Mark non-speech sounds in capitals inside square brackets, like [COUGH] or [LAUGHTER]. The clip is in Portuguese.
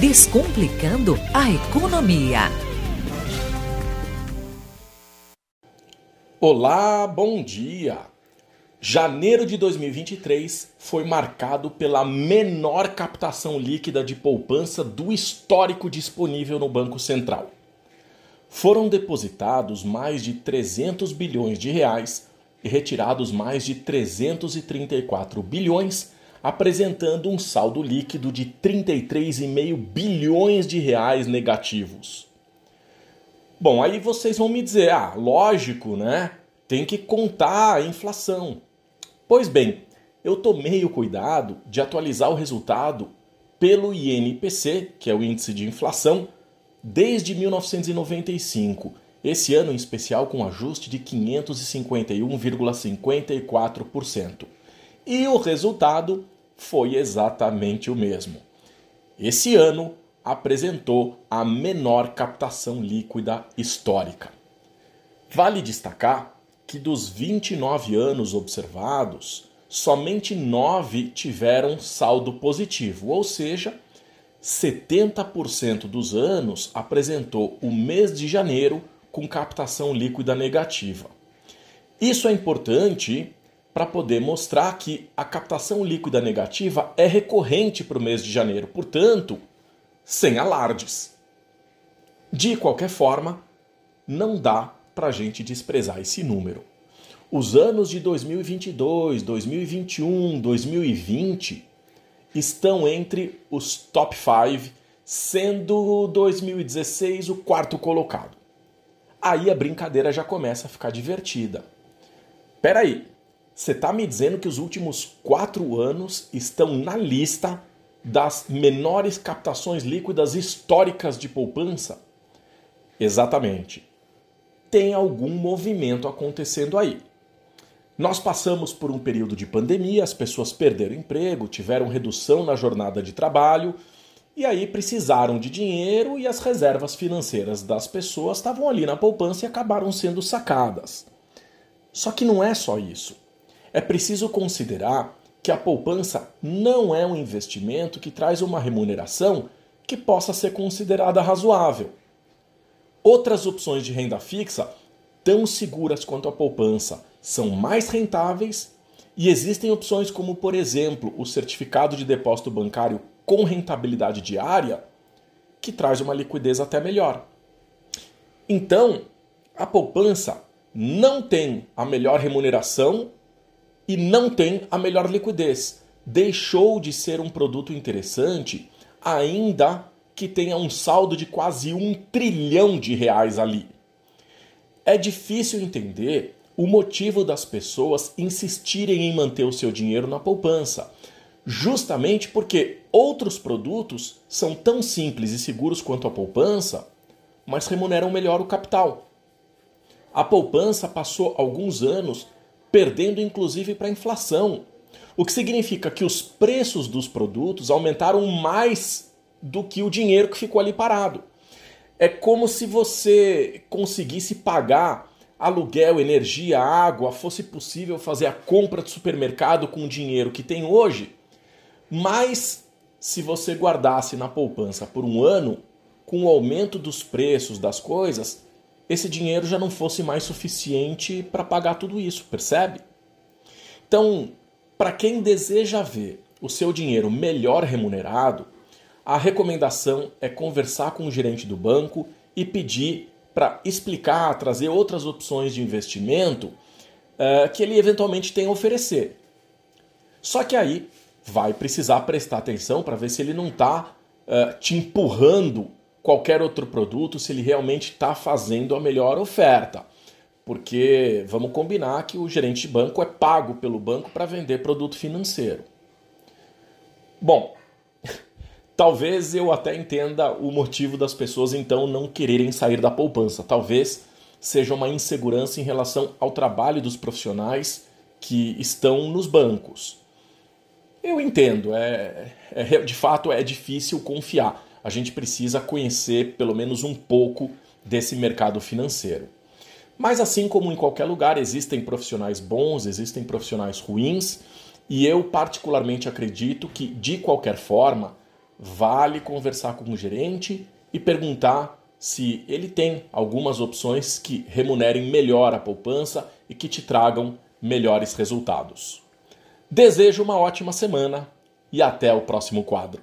Descomplicando a economia. Olá, bom dia! Janeiro de 2023 foi marcado pela menor captação líquida de poupança do histórico disponível no Banco Central. Foram depositados mais de 300 bilhões de reais e retirados mais de 334 bilhões, apresentando um saldo líquido de 33,5 bilhões de reais negativos. Bom, aí vocês vão me dizer, ah, lógico, né? Tem que contar a inflação. Pois bem, eu tomei o cuidado de atualizar o resultado pelo INPC, que é o índice de inflação, desde 1995. Esse ano em especial com ajuste de 551,54%. E o resultado foi exatamente o mesmo. Esse ano apresentou a menor captação líquida histórica. Vale destacar que dos 29 anos observados, somente 9 tiveram saldo positivo, ou seja, 70% dos anos apresentou o mês de janeiro com captação líquida negativa. Isso é importante para poder mostrar que a captação líquida negativa é recorrente para o mês de janeiro, portanto, sem alardes. De qualquer forma, não dá para a gente desprezar esse número. Os anos de 2022, 2021, 2020 estão entre os top 5, sendo 2016 o quarto colocado. Aí a brincadeira já começa a ficar divertida. Peraí, você está me dizendo que os últimos quatro anos estão na lista das menores captações líquidas históricas de poupança? Exatamente tem algum movimento acontecendo aí. Nós passamos por um período de pandemia, as pessoas perderam emprego, tiveram redução na jornada de trabalho e aí precisaram de dinheiro e as reservas financeiras das pessoas estavam ali na poupança e acabaram sendo sacadas. Só que não é só isso. É preciso considerar que a poupança não é um investimento que traz uma remuneração que possa ser considerada razoável. Outras opções de renda fixa, tão seguras quanto a poupança, são mais rentáveis e existem opções como, por exemplo, o certificado de depósito bancário com rentabilidade diária, que traz uma liquidez até melhor. Então, a poupança não tem a melhor remuneração e não tem a melhor liquidez. Deixou de ser um produto interessante ainda que tenha um saldo de quase um trilhão de reais ali. É difícil entender o motivo das pessoas insistirem em manter o seu dinheiro na poupança, justamente porque outros produtos são tão simples e seguros quanto a poupança, mas remuneram melhor o capital. A poupança passou alguns anos perdendo inclusive para a inflação, o que significa que os preços dos produtos aumentaram mais do que o dinheiro que ficou ali parado. É como se você conseguisse pagar aluguel, energia, água, fosse possível fazer a compra de supermercado com o dinheiro que tem hoje, mas se você guardasse na poupança por um ano, com o aumento dos preços das coisas, esse dinheiro já não fosse mais suficiente para pagar tudo isso, percebe? Então, para quem deseja ver o seu dinheiro melhor remunerado, a recomendação é conversar com o gerente do banco e pedir para explicar, trazer outras opções de investimento uh, que ele eventualmente tem a oferecer. Só que aí vai precisar prestar atenção para ver se ele não está uh, eh, te empurrando qualquer outro produto, se ele realmente está fazendo a melhor oferta. Porque vamos combinar que o gerente de banco é pago pelo banco para vender produto financeiro. Bom, [LAUGHS] Talvez eu até entenda o motivo das pessoas então não quererem sair da poupança. Talvez seja uma insegurança em relação ao trabalho dos profissionais que estão nos bancos. Eu entendo, é, é, de fato é difícil confiar. A gente precisa conhecer pelo menos um pouco desse mercado financeiro. Mas assim como em qualquer lugar, existem profissionais bons, existem profissionais ruins, e eu particularmente acredito que, de qualquer forma, vale conversar com o gerente e perguntar se ele tem algumas opções que remunerem melhor a poupança e que te tragam melhores resultados. Desejo uma ótima semana e até o próximo quadro.